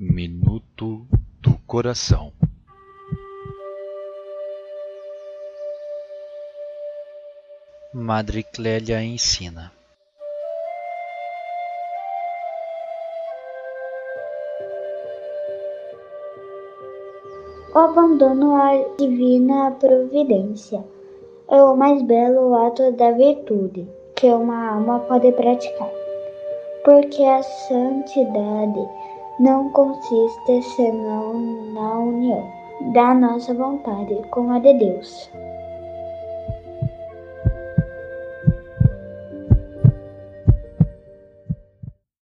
Minuto do Coração. Madre Clélia ensina. O abandono à divina providência é o mais belo ato da virtude que uma alma pode praticar, porque a santidade não consiste senão na união da nossa vontade com a de Deus.